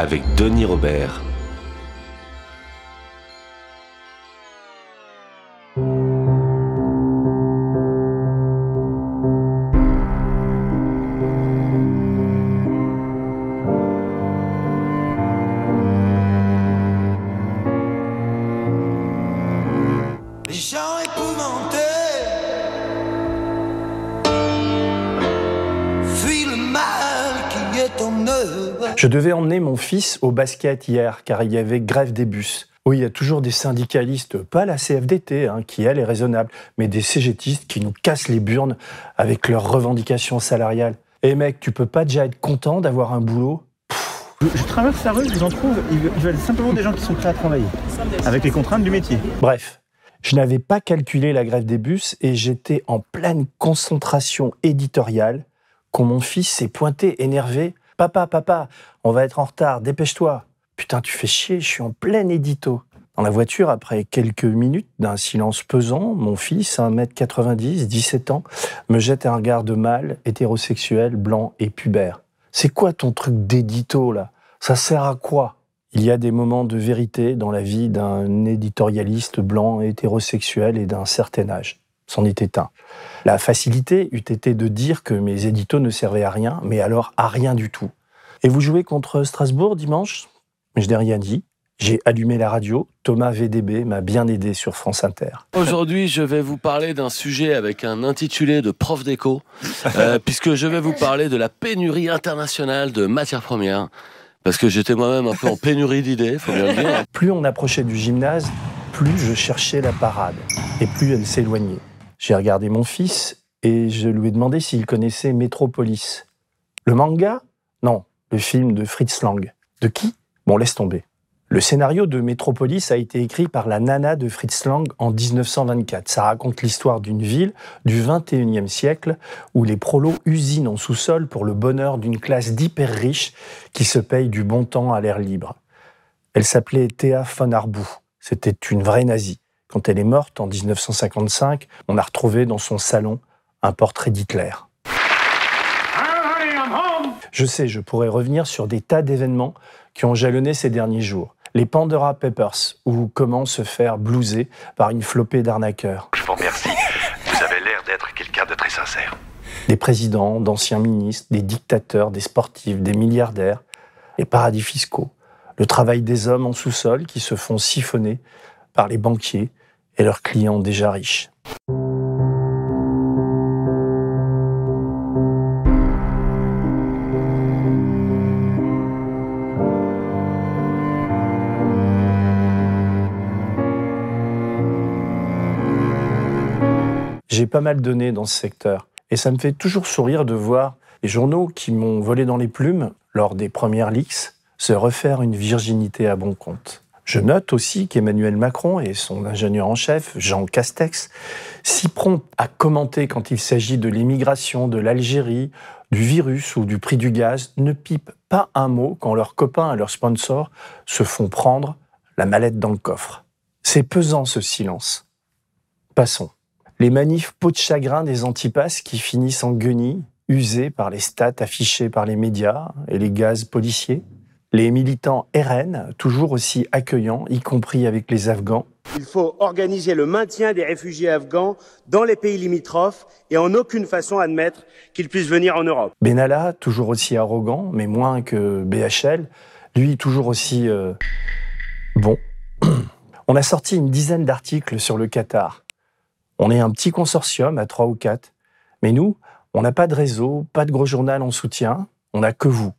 avec Denis Robert. Je devais emmener mon fils au basket hier car il y avait grève des bus. Oui, il y a toujours des syndicalistes, pas la CFDT, hein, qui elle est raisonnable, mais des CGTistes qui nous cassent les burnes avec leurs revendications salariales. Eh mec, tu peux pas déjà être content d'avoir un boulot? Je, traverse la rue, je vous en trouve, ils veulent simplement des gens qui sont prêts à travailler, avec les contraintes du métier. Bref, je n'avais pas calculé la grève des bus et j'étais en pleine concentration éditoriale quand mon fils s'est pointé énervé Papa, papa, on va être en retard, dépêche-toi. Putain, tu fais chier, je suis en plein édito. Dans la voiture, après quelques minutes d'un silence pesant, mon fils, 1m90, 17 ans, me jette un regard de mâle, hétérosexuel, blanc et pubère. C'est quoi ton truc d'édito, là? Ça sert à quoi? Il y a des moments de vérité dans la vie d'un éditorialiste blanc, hétérosexuel et d'un certain âge. C'en était un. La facilité eût été de dire que mes éditos ne servaient à rien, mais alors à rien du tout. Et vous jouez contre Strasbourg dimanche? Je n'ai rien dit. J'ai allumé la radio. Thomas VDB m'a bien aidé sur France Inter. Aujourd'hui, je vais vous parler d'un sujet avec un intitulé de prof d'éco, euh, puisque je vais vous parler de la pénurie internationale de matières premières. Parce que j'étais moi-même un peu en pénurie d'idées, faut bien le dire. Plus on approchait du gymnase, plus je cherchais la parade, et plus elle s'éloignait. J'ai regardé mon fils et je lui ai demandé s'il connaissait Metropolis. Le manga? Non, le film de Fritz Lang. De qui? Bon, laisse tomber. Le scénario de Metropolis a été écrit par la nana de Fritz Lang en 1924. Ça raconte l'histoire d'une ville du 21e siècle où les prolos usinent en sous-sol pour le bonheur d'une classe d'hyper riches qui se paye du bon temps à l'air libre. Elle s'appelait Thea von Arbou. C'était une vraie nazie. Quand elle est morte en 1955, on a retrouvé dans son salon un portrait d'Hitler. Je sais, je pourrais revenir sur des tas d'événements qui ont jalonné ces derniers jours. Les Pandora Papers, ou comment se faire blouser par une flopée d'arnaqueurs. Je vous remercie. Vous avez l'air d'être quelqu'un de très sincère. Des présidents, d'anciens ministres, des dictateurs, des sportifs, des milliardaires, les paradis fiscaux, le travail des hommes en sous-sol qui se font siphonner par les banquiers et leurs clients déjà riches. J'ai pas mal donné dans ce secteur et ça me fait toujours sourire de voir les journaux qui m'ont volé dans les plumes lors des premières leaks se refaire une virginité à bon compte. Je note aussi qu'Emmanuel Macron et son ingénieur en chef, Jean Castex, si prompts à commenter quand il s'agit de l'immigration, de l'Algérie, du virus ou du prix du gaz, ne pipent pas un mot quand leurs copains et leurs sponsors se font prendre la mallette dans le coffre. C'est pesant ce silence. Passons. Les manifs peau de chagrin des antipasses qui finissent en guenilles, usés par les stats affichées par les médias et les gaz policiers les militants RN, toujours aussi accueillants, y compris avec les Afghans. Il faut organiser le maintien des réfugiés afghans dans les pays limitrophes et en aucune façon admettre qu'ils puissent venir en Europe. Benalla, toujours aussi arrogant, mais moins que BHL, lui toujours aussi euh, bon. On a sorti une dizaine d'articles sur le Qatar. On est un petit consortium à trois ou quatre, mais nous, on n'a pas de réseau, pas de gros journal en soutien, on n'a que vous.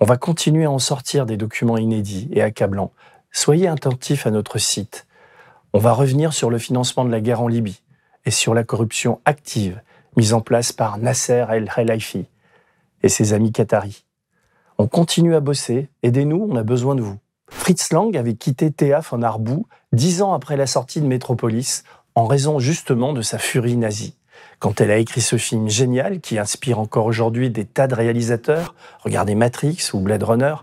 On va continuer à en sortir des documents inédits et accablants. Soyez attentifs à notre site. On va revenir sur le financement de la guerre en Libye et sur la corruption active mise en place par Nasser El Khelaifi et ses amis qataris. On continue à bosser, aidez-nous, on a besoin de vous. Fritz Lang avait quitté Théâ von Arboux dix ans après la sortie de Métropolis, en raison justement de sa furie nazie. Quand elle a écrit ce film génial qui inspire encore aujourd'hui des tas de réalisateurs, regardez Matrix ou Blade Runner,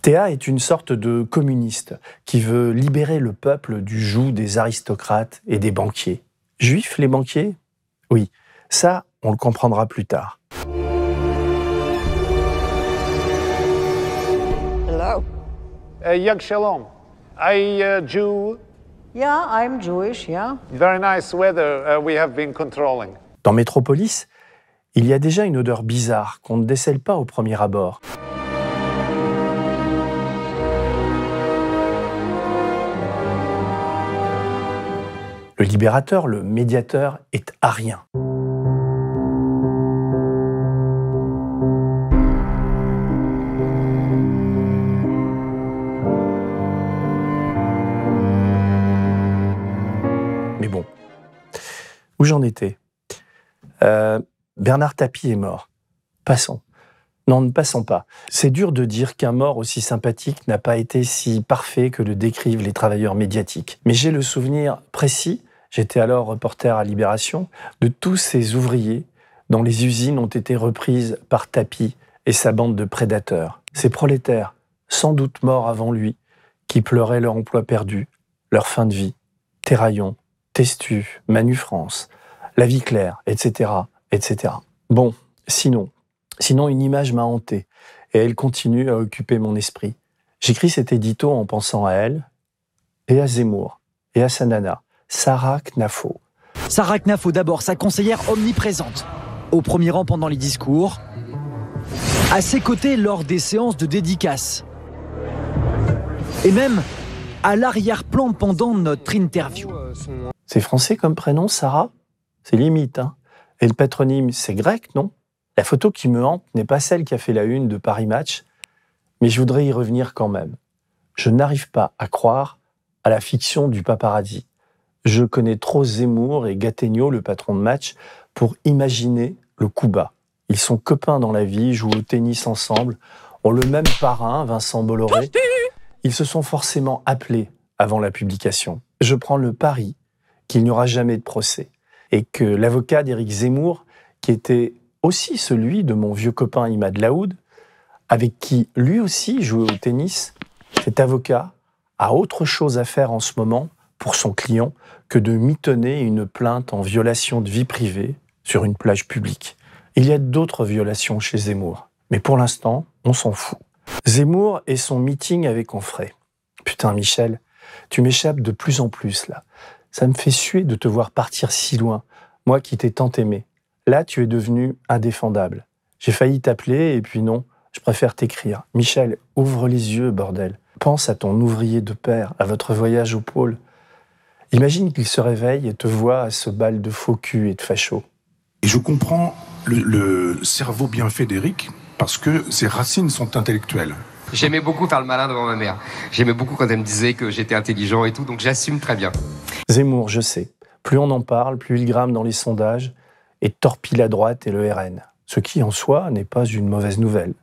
Théa est une sorte de communiste qui veut libérer le peuple du joug des aristocrates et des banquiers. Juifs, les banquiers? Oui, ça, on le comprendra plus tard. Uh, Yag Shalom. I uh, Jew. Yeah, I'm Jewish, yeah. Very nice weather uh, we have been controlling. Dans Métropolis, il y a déjà une odeur bizarre qu'on ne décèle pas au premier abord. Le libérateur, le médiateur, est arien. Où j'en étais Euh, Bernard Tapie est mort. Passons. Non, ne passons pas. C'est dur de dire qu'un mort aussi sympathique n'a pas été si parfait que le décrivent les travailleurs médiatiques. Mais j'ai le souvenir précis, j'étais alors reporter à Libération, de tous ces ouvriers dont les usines ont été reprises par Tapie et sa bande de prédateurs. Ces prolétaires, sans doute morts avant lui, qui pleuraient leur emploi perdu, leur fin de vie. Terraillon, Testu, Manu France, La Vie Claire, etc., etc. Bon, sinon, Sinon, une image m'a hanté et elle continue à occuper mon esprit. J'écris cet édito en pensant à elle et à Zemmour et à sa nana, Sarah Knafo. Sarah Knafo d'abord, sa conseillère omniprésente. Au premier rang pendant les discours. À ses côtés lors des séances de dédicace. Et même à l'arrière-plan pendant notre interview. C'est français comme prénom, Sarah? C'est limite, hein Et le patronyme, c'est grec, non? La photo qui me hante n'est pas celle qui a fait la une de Paris Match, mais je voudrais y revenir quand même. Je n'arrive pas à croire à la fiction du paparazzi. Je connais trop Zemmour et Gattegno, le patron de Match, pour imaginer le coup bas. Ils sont copains dans la vie, jouent au tennis ensemble, ont le même parrain, Vincent Bolloré. Ils se sont forcément appelés avant la publication. Je prends le pari qu'il n'y aura jamais de procès et que l'avocat d'Éric Zemmour, qui était aussi celui de mon vieux copain Imad Laoud, avec qui lui aussi jouait au tennis. Cet avocat a autre chose à faire en ce moment pour son client que de mitonner une plainte en violation de vie privée sur une plage publique. Il y a d'autres violations chez Zemmour, mais pour l'instant, on s'en fout. Zemmour et son meeting avec Onfray. Putain, Michel, tu m'échappes de plus en plus là. Ça me fait suer de te voir partir si loin, moi qui t'ai tant aimé. Là, tu es devenu indéfendable. J'ai failli t'appeler et puis non, je préfère t'écrire. Michel, ouvre les yeux, bordel. Pense à ton ouvrier de père, à votre voyage au pôle. Imagine qu'il se réveille et te voit à ce bal de faux cul et de facho. Et je comprends le, le cerveau bien fait d'Éric parce que ses racines sont intellectuelles. J'aimais beaucoup faire le malin devant ma mère. J'aimais beaucoup quand elle me disait que j'étais intelligent et tout, donc j'assume très bien. Zemmour, je sais. Plus on en parle, plus il grame dans les sondages et torpille la droite et le RN, ce qui en soi n'est pas une mauvaise nouvelle.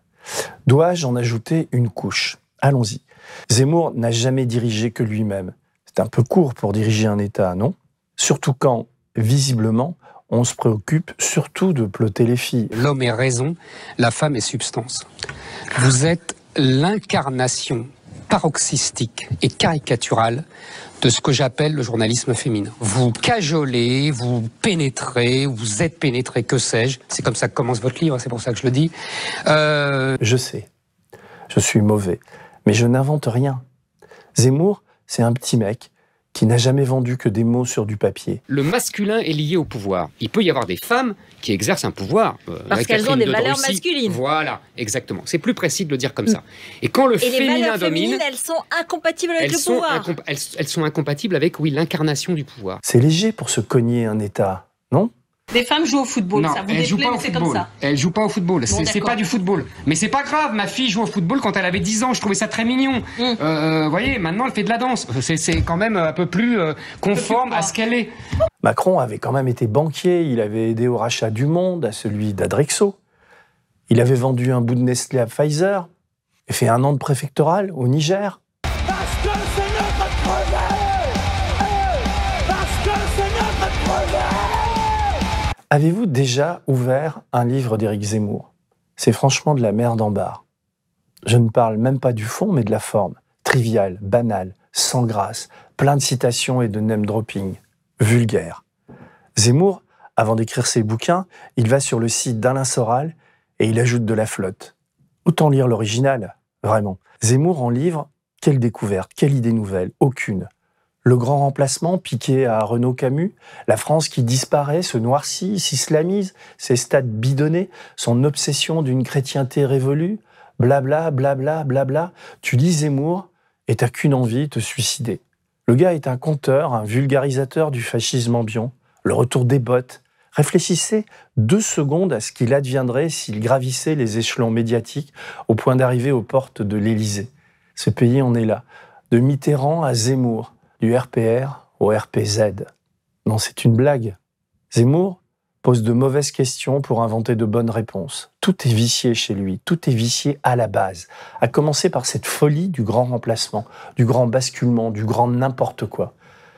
Dois-je en ajouter une couche? Allons-y. Zemmour n'a jamais dirigé que lui-même. C'est un peu court pour diriger un État, non? Surtout quand, visiblement, on se préoccupe surtout de ploter les filles. L'homme est raison, la femme est substance. Vous êtes l'incarnation paroxystique et caricaturale de ce que j'appelle le journalisme féminin. Vous cajolez, vous pénétrez, vous êtes pénétré, que sais-je. C'est comme ça que commence votre livre, c'est pour ça que je le dis. Euh... Je sais, je suis mauvais, mais je n'invente rien. Zemmour, c'est un petit mec qui n'a jamais vendu que des mots sur du papier. Le masculin est lié au pouvoir. Il peut y avoir des femmes qui exercent un pouvoir. Euh, Parce qu'elles ont des valeurs Russie. masculines. Voilà, exactement. C'est plus précis de le dire comme ça. Et quand le Et féminin les valeurs domine, féminines, elles sont incompatibles avec le pouvoir. elles, elles sont incompatibles avec, oui, l'incarnation du pouvoir. C'est léger pour se cogner un État, Des femmes jouent au football, non, ça vous elle joue déplaît, pas mais au c'est comme football. ça. Elle joue pas au football. C'est- pas du football. Mais c'est pas grave. Ma fille joue au football quand elle avait 10 ans. Je trouvais ça très mignon. Mm. Euh, vous voyez, maintenant elle fait de la danse. C'est- C'est quand même un peu plus euh, conforme à ce qu'elle est. Macron avait quand même été banquier, il avait aidé au rachat du Monde, à celui d'Adrexo. Il avait vendu un bout de Nestlé à Pfizer et fait un an de préfectoral au Niger. Avez-vous déjà ouvert un livre d'Éric Zemmour? C'est franchement de la merde en barre. Je ne parle même pas du fond, mais de la forme. Trivial, banal, sans grâce, plein de citations et de name dropping. Vulgaire. Zemmour, avant d'écrire ses bouquins, il va sur le site d'Alain Soral et il ajoute de la flotte. Autant lire l'original, vraiment. Zemmour en livre, quelle découverte, quelle idée nouvelle, aucune. Le grand remplacement piqué à Renaud Camus, la France qui disparaît, se noircit, s'islamise, ses stades bidonnés, son obsession d'une chrétienté révolue, blabla, blabla, blabla. Tu lis Zemmour et t'as qu'une envie, te suicider. Le gars est un conteur, un vulgarisateur du fascisme ambiant, le retour des bottes. Réfléchissez deux secondes à ce qu'il adviendrait s'il gravissait les échelons médiatiques au point d'arriver aux portes de l'Élysée. Ce pays en est là, de Mitterrand à Zemmour, du RPR au RPZ. Non, c'est une blague. Zemmour pose de mauvaises questions pour inventer de bonnes réponses. Tout est vicié chez lui, tout est vicié à la base, à commencer par cette folie du grand remplacement, du grand basculement, du grand n'importe quoi.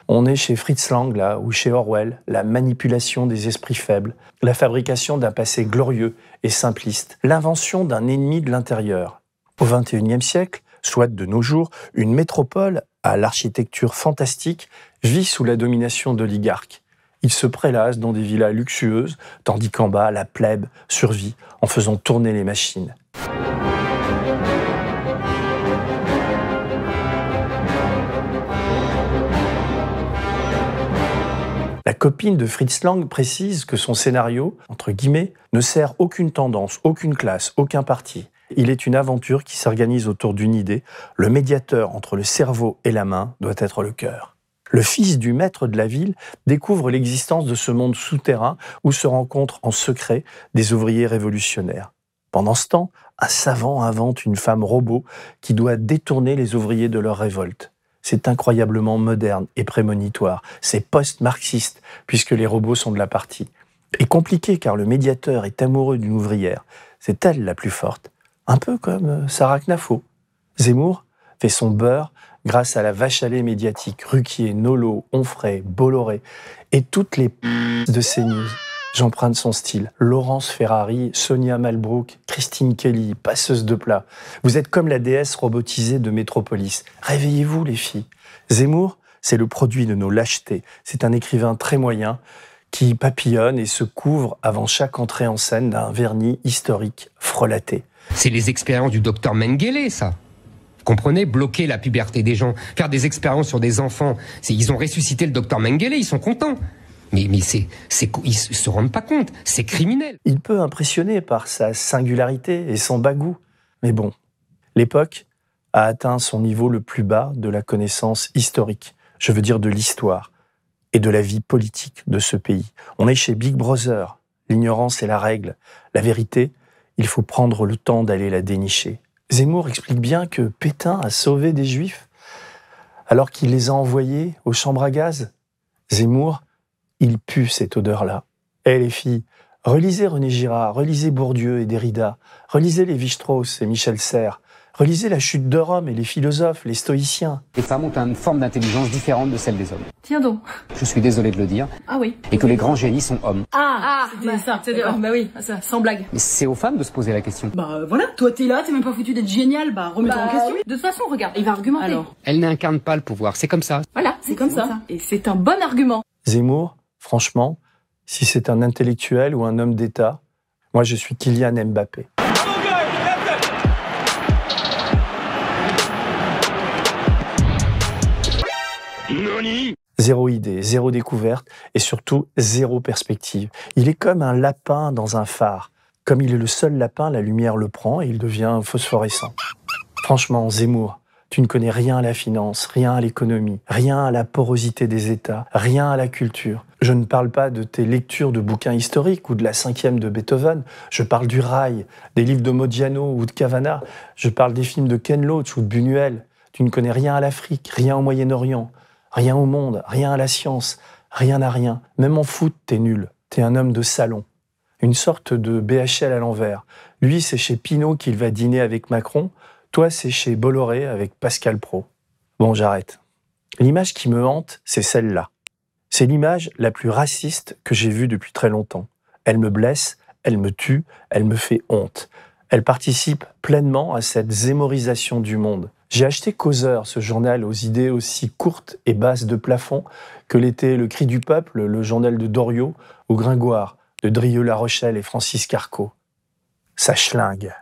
On est chez Fritz Lang, là, ou chez Orwell, la manipulation des esprits faibles, la fabrication d'un passé glorieux et simpliste, l'invention d'un ennemi de l'intérieur. Au XXIe siècle, soit de nos jours, une métropole à l'architecture fantastique vit sous la domination d'oligarques. Ils se prélassent dans des villas luxueuses, tandis qu'en bas, la plèbe survit en faisant tourner les machines. La copine de Fritz Lang précise que son scénario, entre guillemets, ne sert aucune tendance, aucune classe, aucun parti. Il est une aventure qui s'organise autour d'une idée. Le médiateur entre le cerveau et la main doit être le cœur. Le fils du maître de la ville découvre l'existence de ce monde souterrain où se rencontrent en secret des ouvriers révolutionnaires. Pendant ce temps, un savant invente une femme robot qui doit détourner les ouvriers de leur révolte. C'est incroyablement moderne et prémonitoire. C'est post-marxiste, puisque les robots sont de la partie. Et compliqué car le médiateur est amoureux d'une ouvrière. C'est elle la plus forte. Un peu comme euh, Sarah Knafo. Zemmour fait son beurre grâce à la vache à lait médiatique, Ruquier, Nolo, Onfray, Bolloré et toutes les p de CNews. J'emprunte son style. Laurence Ferrari, Sonia Malbrook, Christine Kelly, passeuse de plat. Vous êtes comme la déesse robotisée de Métropolis. Réveillez-vous, les filles. Zemmour, c'est le produit de nos lâchetés. C'est un écrivain très moyen qui papillonne et se couvre avant chaque entrée en scène d'un vernis historique frelaté. C'est les expériences du docteur Mengele, ça. Vous comprenez? Bloquer la puberté des gens, faire des expériences sur des enfants. Ils ont ressuscité le docteur Mengele, ils sont contents. Mais, mais c'est, c'est, ils se rendent pas compte, c'est criminel. Il peut impressionner par sa singularité et son bagou. Mais bon, l'époque a atteint son niveau le plus bas de la connaissance historique, je veux dire de l'histoire et de la vie politique de ce pays. On est chez Big Brother, l'ignorance est la règle. La vérité, il faut prendre le temps d'aller la dénicher. Zemmour explique bien que Pétain a sauvé des juifs alors qu'il les a envoyés aux chambres à gaz. Zemmour, il pue cette odeur-là. Eh les filles, relisez René Girard, relisez Bourdieu et Derrida, relisez Lévi-Strauss et Michel Serres, relisez La chute de Rome et les philosophes, les stoïciens. Les femmes ont une forme d'intelligence différente de celle des hommes. Tiens donc. Je suis désolé de le dire. Ah oui. Et que les grands génies sont hommes. Ah, c'était ça. C'était, bah oui, ça, sans blague. Mais c'est aux femmes de se poser la question. Bah euh, voilà, toi t'es là, t'es même pas foutu d'être génial, bah remets-toi Bah en question. oui. De toute façon, regarde, il va argumenter. Alors, Elle n'incarne pas le pouvoir, c'est comme ça. voilà, c'est comme ça. Et c'est un bon argument. Zemmour, franchement, si c'est un intellectuel ou un homme d'État, moi je suis Kylian Mbappé. Zéro idée, zéro découverte et surtout zéro perspective. Il est comme un lapin dans un phare. Comme il est le seul lapin, la lumière le prend et il devient phosphorescent. Franchement, Zemmour, tu ne connais rien à la finance, rien à l'économie, rien à la porosité des États, rien à la culture. Je ne parle pas de tes lectures de bouquins historiques ou de la cinquième de Beethoven. Je parle du rail, des livres de Modiano ou de Cavana. Je parle des films de Ken Loach ou de Buñuel. Tu ne connais rien à l'Afrique, rien au Moyen-Orient, rien au monde, rien à la science, rien à rien. Même en foot, t'es nul. T'es un homme de salon. Une sorte de BHL à l'envers. Lui, c'est chez Pinault qu'il va dîner avec Macron. Toi, c'est chez Bolloré avec Pascal Pro. Bon, j'arrête. L'image qui me hante, c'est celle-là. C'est l'image la plus raciste que j'ai vue depuis très longtemps. Elle me blesse, elle me tue, elle me fait honte. Elle participe pleinement à cette zémorisation du monde. J'ai acheté Causeur, ce journal aux idées aussi courtes et basses de plafond que l'était Le Cri du Peuple, le journal de Doriot, ou Gringoire, de Drieux-La Rochelle et Francis Carco. Ça schlingue.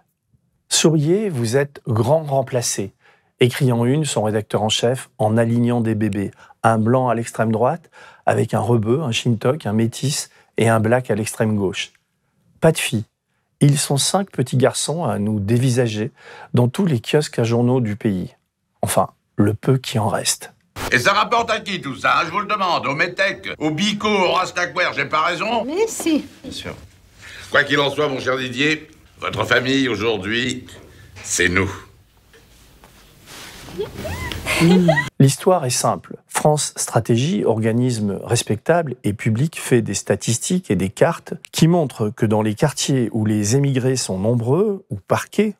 Souriez, vous êtes grand remplacé. Écrit en une son rédacteur en chef en alignant des bébés. Un blanc à l'extrême droite, avec un rebeu, un shintok, un métis et un black à l'extrême gauche. Pas de Ils sont cinq petits garçons à nous dévisager dans tous les kiosques à journaux du pays. Enfin, le peu qui en reste. Et ça rapporte à qui tout ça hein, Je vous le demande. Au Metec, au Bico, au Rastaquaire, j'ai pas raison Mais si. Bien sûr. Quoi qu'il en soit, mon cher Didier, votre famille aujourd'hui, c'est nous. L'histoire est simple. France Stratégie, organisme respectable et public, fait des statistiques et des cartes qui montrent que dans les quartiers où les émigrés sont nombreux ou parqués,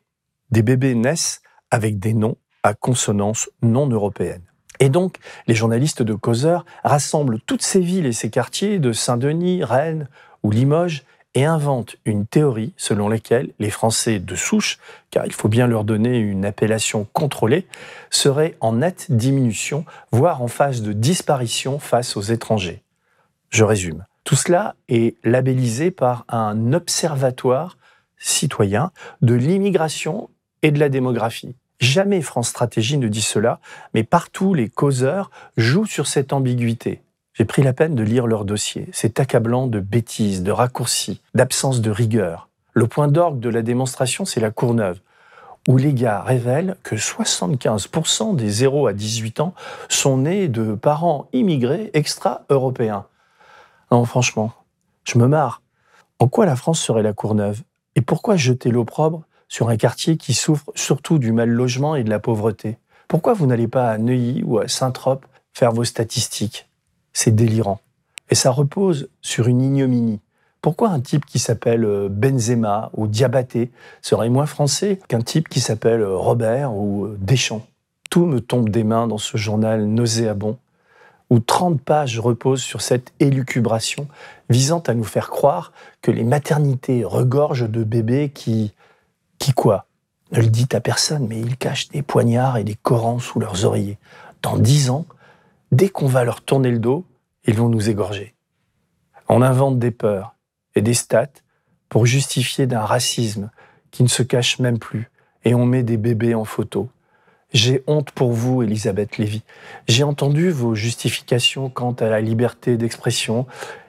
des bébés naissent avec des noms à consonance non européenne. Et donc, les journalistes de Causeur rassemblent toutes ces villes et ces quartiers de Saint-Denis, Rennes ou Limoges et inventent une théorie selon laquelle les Français de souche, car il faut bien leur donner une appellation contrôlée, seraient en nette diminution, voire en phase de disparition face aux étrangers. Je résume. Tout cela est labellisé par un observatoire citoyen de l'immigration et de la démographie. Jamais France Stratégie ne dit cela, mais partout les causeurs jouent sur cette ambiguïté. J'ai pris la peine de lire leur dossier. C'est accablant de bêtises, de raccourcis, d'absence de rigueur. Le point d'orgue de la démonstration, c'est la Courneuve, où les gars révèlent que 75% des 0 à 18 ans sont nés de parents immigrés extra-européens. Non, franchement, je me marre. En quoi la France serait la Courneuve? Et pourquoi jeter l'opprobre sur un quartier qui souffre surtout du mal logement et de la pauvreté? Pourquoi vous n'allez pas à Neuilly ou à Saint-Trope faire vos statistiques? C'est délirant. Et ça repose sur une ignominie. Pourquoi un type qui s'appelle euh, Benzema ou Diabaté serait moins français qu'un type qui s'appelle euh, Robert ou euh, Deschamps? Tout me tombe des mains dans ce journal nauséabond où 30 pages reposent sur cette élucubration visant à nous faire croire que les maternités regorgent de bébés qui... qui quoi? Ne le dites à personne, mais ils cachent des poignards et des corans sous leurs oreillers. Dans dix ans, dès qu'on va leur tourner le dos, ils vont nous égorger. On invente des peurs et des stats pour justifier d'un racisme qui ne se cache même plus, et on met des bébés en photo. J'ai honte pour vous, Elisabeth Lévy. J'ai entendu vos justifications quant à la liberté d'expression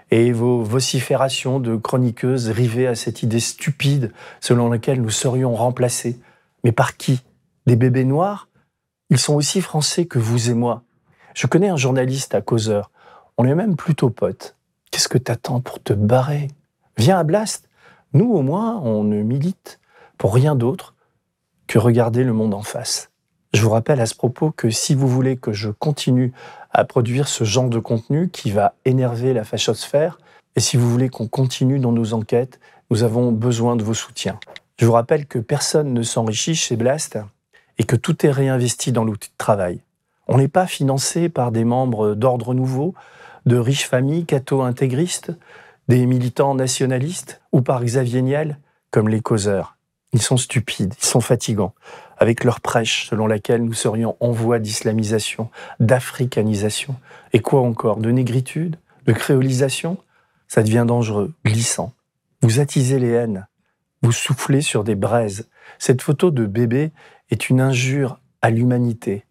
et vos vociférations de chroniqueuses rivées à cette idée stupide selon laquelle nous serions remplacés. Mais par qui? Des bébés noirs? Ils sont aussi français que vous et moi. Je connais un journaliste à causeur. On est même plutôt potes. Qu'est-ce que t'attends pour te barrer? Viens à Blast. Nous, au moins, on ne milite pour rien d'autre que regarder le monde en face. Je vous rappelle à ce propos que si vous voulez que je continue à produire ce genre de contenu qui va énerver la fachosphère, et si vous voulez qu'on continue dans nos enquêtes, nous avons besoin de vos soutiens. Je vous rappelle que personne ne s'enrichit chez Blast et que tout est réinvesti dans l'outil de travail. On n'est pas financé par des membres d'ordre nouveau, de riches familles catho-intégristes, des militants nationalistes ou par Xavier Niel, comme les causeurs. Ils sont stupides, ils sont fatigants, avec leur prêche selon laquelle nous serions en voie d'islamisation, d'africanisation, et quoi encore, de négritude, de créolisation? Ça devient dangereux, glissant. Vous attisez les haines, vous soufflez sur des braises. Cette photo de bébé est une injure à l'humanité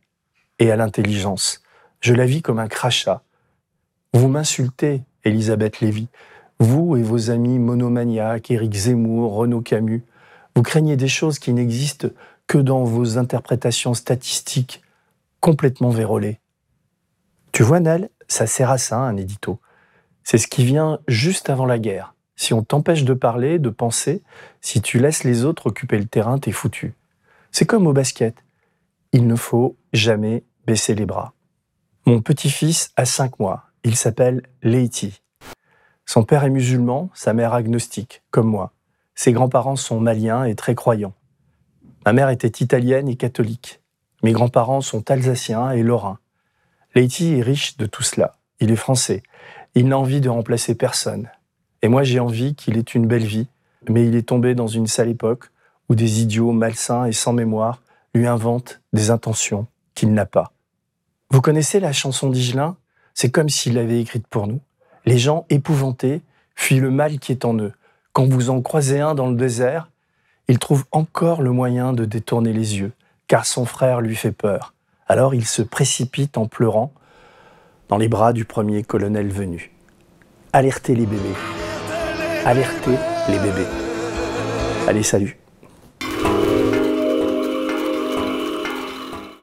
et à l'intelligence. Je la vis comme un crachat. Vous m'insultez, Elisabeth Lévy, vous et vos amis monomaniaques, Éric Zemmour, Renaud Camus. Vous craignez des choses qui n'existent que dans vos interprétations statistiques complètement vérolées. Tu vois, Nel, ça sert à ça, un édito. C'est ce qui vient juste avant la guerre. Si on t'empêche de parler, de penser, si tu laisses les autres occuper le terrain, t'es foutu. C'est comme au basket. Il ne faut jamais baisser. Mon petit-fils a 5 mois. Il s'appelle Leiti. Son père est musulman, sa mère agnostique, comme moi. Ses grands-parents sont maliens et très croyants. Ma mère était italienne et catholique. Mes grands-parents sont alsaciens et lorrains. Leiti est riche de tout cela. Il est français. Il n'a envie de remplacer personne. Et moi, j'ai envie qu'il ait une belle vie, mais il est tombé dans une sale époque où des idiots malsains et sans mémoire lui inventent des intentions qu'il n'a pas. Vous connaissez la chanson d'Igelin C'est comme s'il l'avait écrite pour nous. Les gens épouvantés fuient le mal qui est en eux. Quand vous en croisez un dans le désert, il trouve encore le moyen de détourner les yeux, car son frère lui fait peur. Alors il se précipite en pleurant dans les bras du premier colonel venu. Alertez les bébés. Alertez les bébés. Allez, salut.